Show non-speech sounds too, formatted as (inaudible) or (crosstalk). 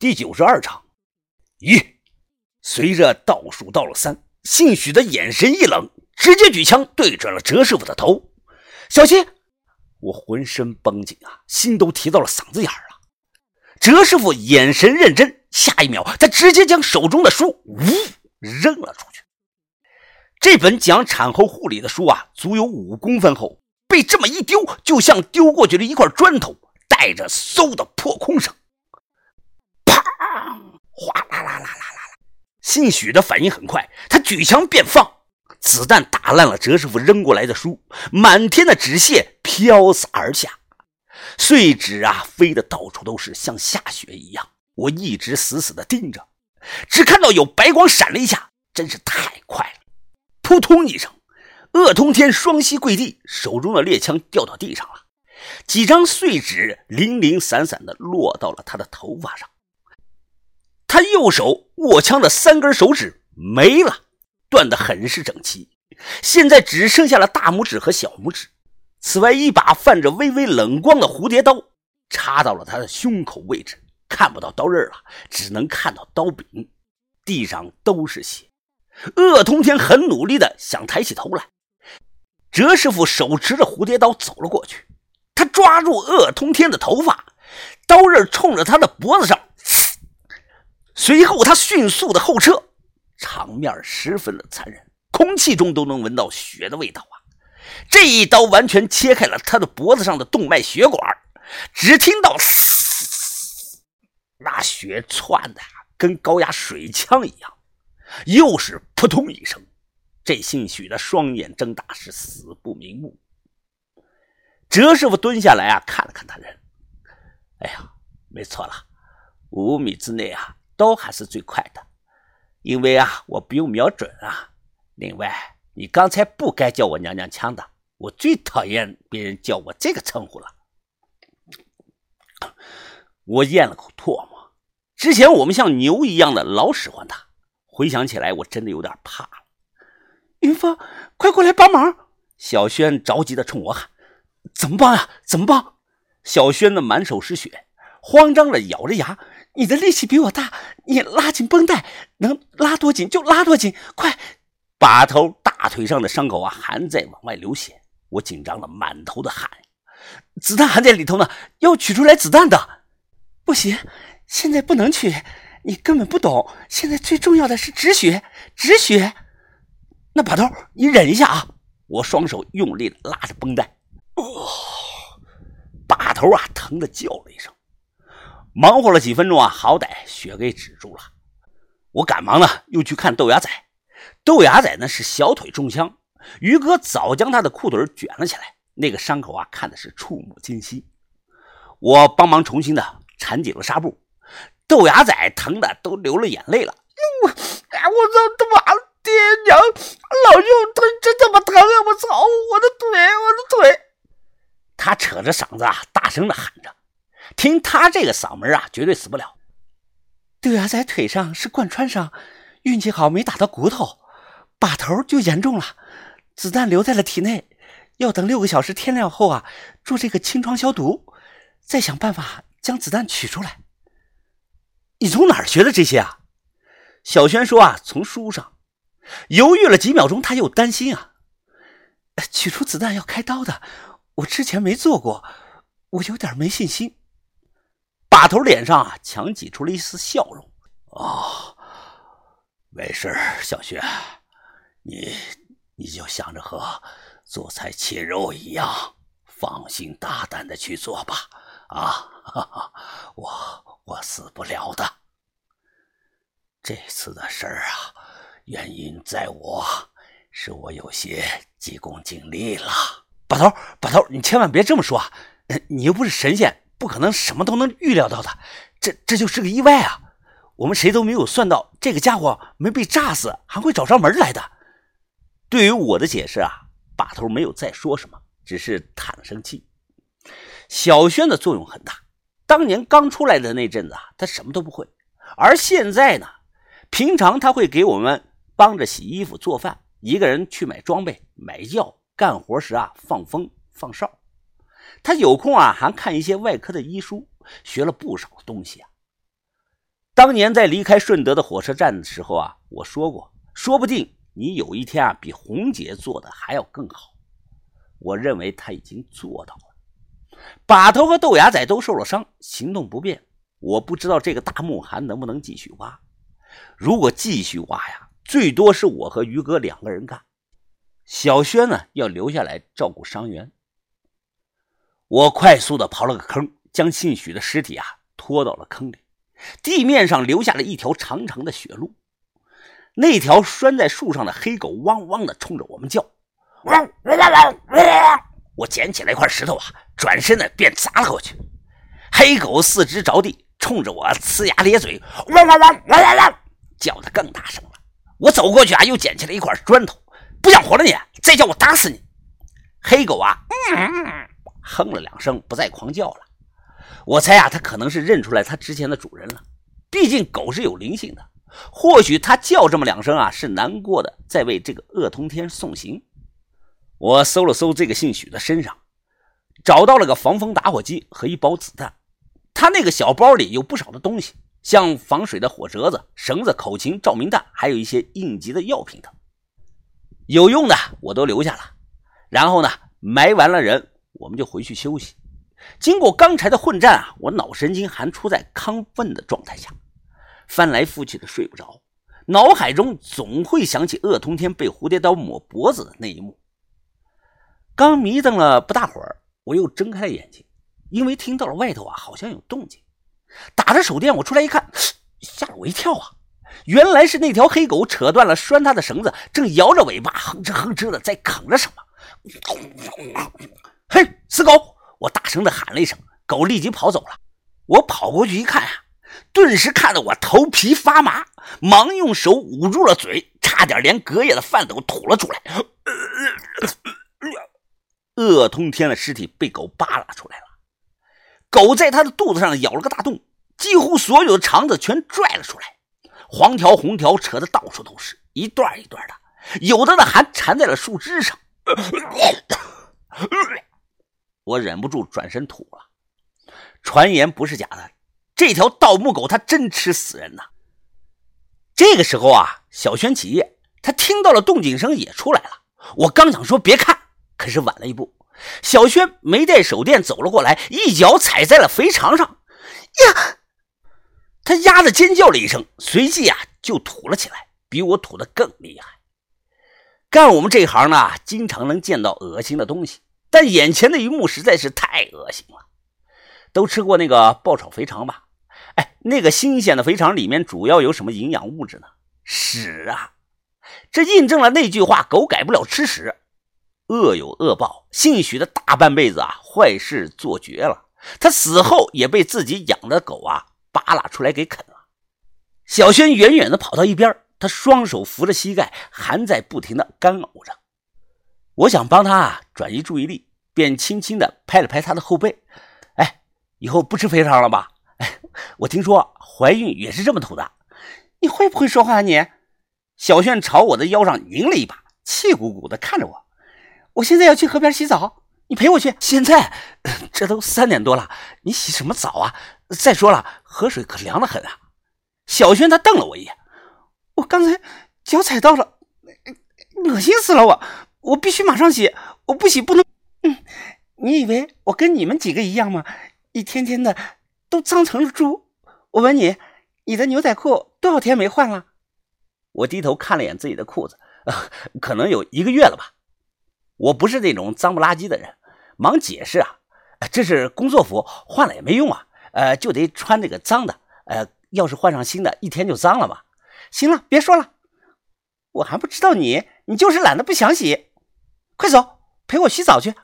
第九十二章，一，随着倒数到了三，姓许的眼神一冷，直接举枪对准了哲师傅的头。小心！我浑身绷紧啊，心都提到了嗓子眼儿了。哲师傅眼神认真，下一秒他直接将手中的书呜扔了出去。这本讲产后护理的书啊，足有五公分厚，被这么一丢，就像丢过去了一块砖头，带着嗖的破空声。哗啦啦啦啦啦啦！姓许的反应很快，他举枪便放，子弹打烂了哲师傅扔过来的书，满天的纸屑飘洒而下，碎纸啊飞的到处都是，像下雪一样。我一直死死的盯着，只看到有白光闪了一下，真是太快了！扑通一声，鄂通天双膝跪地，手中的猎枪掉到地上了，几张碎纸零零散散的落到了他的头发上。右手握枪的三根手指没了，断得很是整齐，现在只剩下了大拇指和小拇指。此外，一把泛着微微冷光的蝴蝶刀插到了他的胸口位置，看不到刀刃了，只能看到刀柄。地上都是血。鄂通天很努力的想抬起头来，哲师傅手持着蝴蝶刀走了过去，他抓住鄂通天的头发，刀刃冲着他的脖子上。随后，他迅速的后撤，场面十分的残忍，空气中都能闻到血的味道啊！这一刀完全切开了他的脖子上的动脉血管，只听到嘶，那血窜的跟高压水枪一样，又是扑通一声，这姓许的双眼睁大，是死不瞑目。哲师傅蹲下来啊，看了看他人，哎呀，没错了，五米之内啊。刀还是最快的，因为啊，我不用瞄准啊。另外，你刚才不该叫我娘娘腔的，我最讨厌别人叫我这个称呼了。我咽了口唾沫，之前我们像牛一样的老使唤他，回想起来，我真的有点怕了。云峰，快过来帮忙！小轩着急的冲我喊：“怎么帮呀？怎么帮？”小轩的满手是血，慌张的咬着牙。你的力气比我大，你拉紧绷带，能拉多紧就拉多紧，快！把头大腿上的伤口啊，还在往外流血，我紧张的满头的汗。子弹还在里头呢，要取出来子弹的。不行，现在不能取，你根本不懂。现在最重要的是止血，止血。那把头，你忍一下啊！我双手用力的拉着绷带。哦，把头啊，疼的叫了一声。忙活了几分钟啊，好歹血给止住了。我赶忙呢，又去看豆芽仔。豆芽仔呢是小腿中枪，于哥早将他的裤腿卷了起来，那个伤口啊看的是触目惊心。我帮忙重新的缠紧了纱布，豆芽仔疼的都流了眼泪了。我，哎，我操他妈爹娘，老舅疼，真他妈疼啊！我操，我的腿，我的腿！他扯着嗓子啊，大声的喊着。听他这个嗓门啊，绝对死不了。豆芽仔腿上是贯穿伤，运气好没打到骨头，把头就严重了，子弹留在了体内，要等六个小时天亮后啊，做这个清创消毒，再想办法将子弹取出来。你从哪儿学的这些啊？小轩说啊，从书上。犹豫了几秒钟，他又担心啊，取出子弹要开刀的，我之前没做过，我有点没信心。把头脸上啊强挤出了一丝笑容。哦，没事小雪，你你就想着和做菜切肉一样，放心大胆的去做吧。啊，哈 (laughs) 哈我我死不了的。这次的事儿啊，原因在我，是我有些急功近利了。把头，把头，你千万别这么说啊！你又不是神仙。不可能什么都能预料到的，这这就是个意外啊！我们谁都没有算到这个家伙没被炸死，还会找上门来的。对于我的解释啊，把头没有再说什么，只是叹了声气。小轩的作用很大，当年刚出来的那阵子啊，他什么都不会，而现在呢，平常他会给我们帮着洗衣服、做饭，一个人去买装备、买药，干活时啊放风放哨。他有空啊，还看一些外科的医书，学了不少东西啊。当年在离开顺德的火车站的时候啊，我说过，说不定你有一天啊，比红姐做的还要更好。我认为他已经做到了。把头和豆芽仔都受了伤，行动不便。我不知道这个大墓还能不能继续挖。如果继续挖呀，最多是我和于哥两个人干。小轩呢，要留下来照顾伤员。我快速的刨了个坑，将姓许的尸体啊拖到了坑里。地面上留下了一条长长的血路。那条拴在树上的黑狗汪汪的冲着我们叫。汪汪汪汪我捡起来一块石头啊，转身呢便砸了过去。黑狗四肢着地，冲着我呲牙咧嘴，汪汪汪汪汪汪，叫的更大声了。我走过去啊，又捡起来一块砖头，不想活了你！再叫我打死你！黑狗啊，哼了两声，不再狂叫了。我猜啊，它可能是认出来它之前的主人了。毕竟狗是有灵性的，或许它叫这么两声啊，是难过的，在为这个恶通天送行。我搜了搜这个姓许的身上，找到了个防风打火机和一包子弹。他那个小包里有不少的东西，像防水的火折子、绳子、口琴、照明弹，还有一些应急的药品等。有用的我都留下了。然后呢，埋完了人，我们就回去休息。经过刚才的混战啊，我脑神经还处在亢奋的状态下，翻来覆去的睡不着，脑海中总会想起鄂通天被蝴蝶刀抹脖子的那一幕。刚迷瞪了不大会儿，我又睁开了眼睛。因为听到了外头啊，好像有动静，打着手电，我出来一看，吓了我一跳啊！原来是那条黑狗扯断了拴它的绳子，正摇着尾巴哼哧哼哧的在啃着什么。嘿，死狗！我大声的喊了一声，狗立即跑走了。我跑过去一看啊，顿时看得我头皮发麻，忙用手捂住了嘴，差点连隔夜的饭都吐了出来。鄂通天的尸体被狗扒拉出来了。狗在他的肚子上咬了个大洞，几乎所有的肠子全拽了出来，黄条红条扯的到处都是，一段一段的，有的呢还缠在了树枝上。我忍不住转身吐了。传言不是假的，这条盗墓狗它真吃死人呐。这个时候啊，小轩起夜，他听到了动静声也出来了。我刚想说别看，可是晚了一步。小轩没带手电走了过来，一脚踩在了肥肠上，呀！他呀的尖叫了一声，随即啊就吐了起来，比我吐的更厉害。干我们这行呢，经常能见到恶心的东西，但眼前的一幕实在是太恶心了。都吃过那个爆炒肥肠吧？哎，那个新鲜的肥肠里面主要有什么营养物质呢？屎啊！这印证了那句话：狗改不了吃屎。恶有恶报，姓许的大半辈子啊，坏事做绝了。他死后也被自己养的狗啊扒拉出来给啃了。小轩远远的跑到一边，他双手扶着膝盖，还在不停的干呕着。我想帮他转移注意力，便轻轻的拍了拍他的后背。哎，以后不吃肥肠了吧？哎，我听说怀孕也是这么吐的。你会不会说话啊？你？小轩朝我的腰上拧了一把，气鼓鼓的看着我。我现在要去河边洗澡，你陪我去。现在这都三点多了，你洗什么澡啊？再说了，河水可凉得很啊。小轩他瞪了我一眼，我刚才脚踩到了，恶心死了我，我必须马上洗，我不洗不能。嗯，你以为我跟你们几个一样吗？一天天的都脏成了猪。我问你，你的牛仔裤多少天没换了？我低头看了眼自己的裤子，(laughs) 可能有一个月了吧。我不是那种脏不拉几的人，忙解释啊，这是工作服，换了也没用啊，呃，就得穿这个脏的，呃，要是换上新的，一天就脏了嘛。行了，别说了，我还不知道你，你就是懒得不想洗，快走，陪我洗澡去。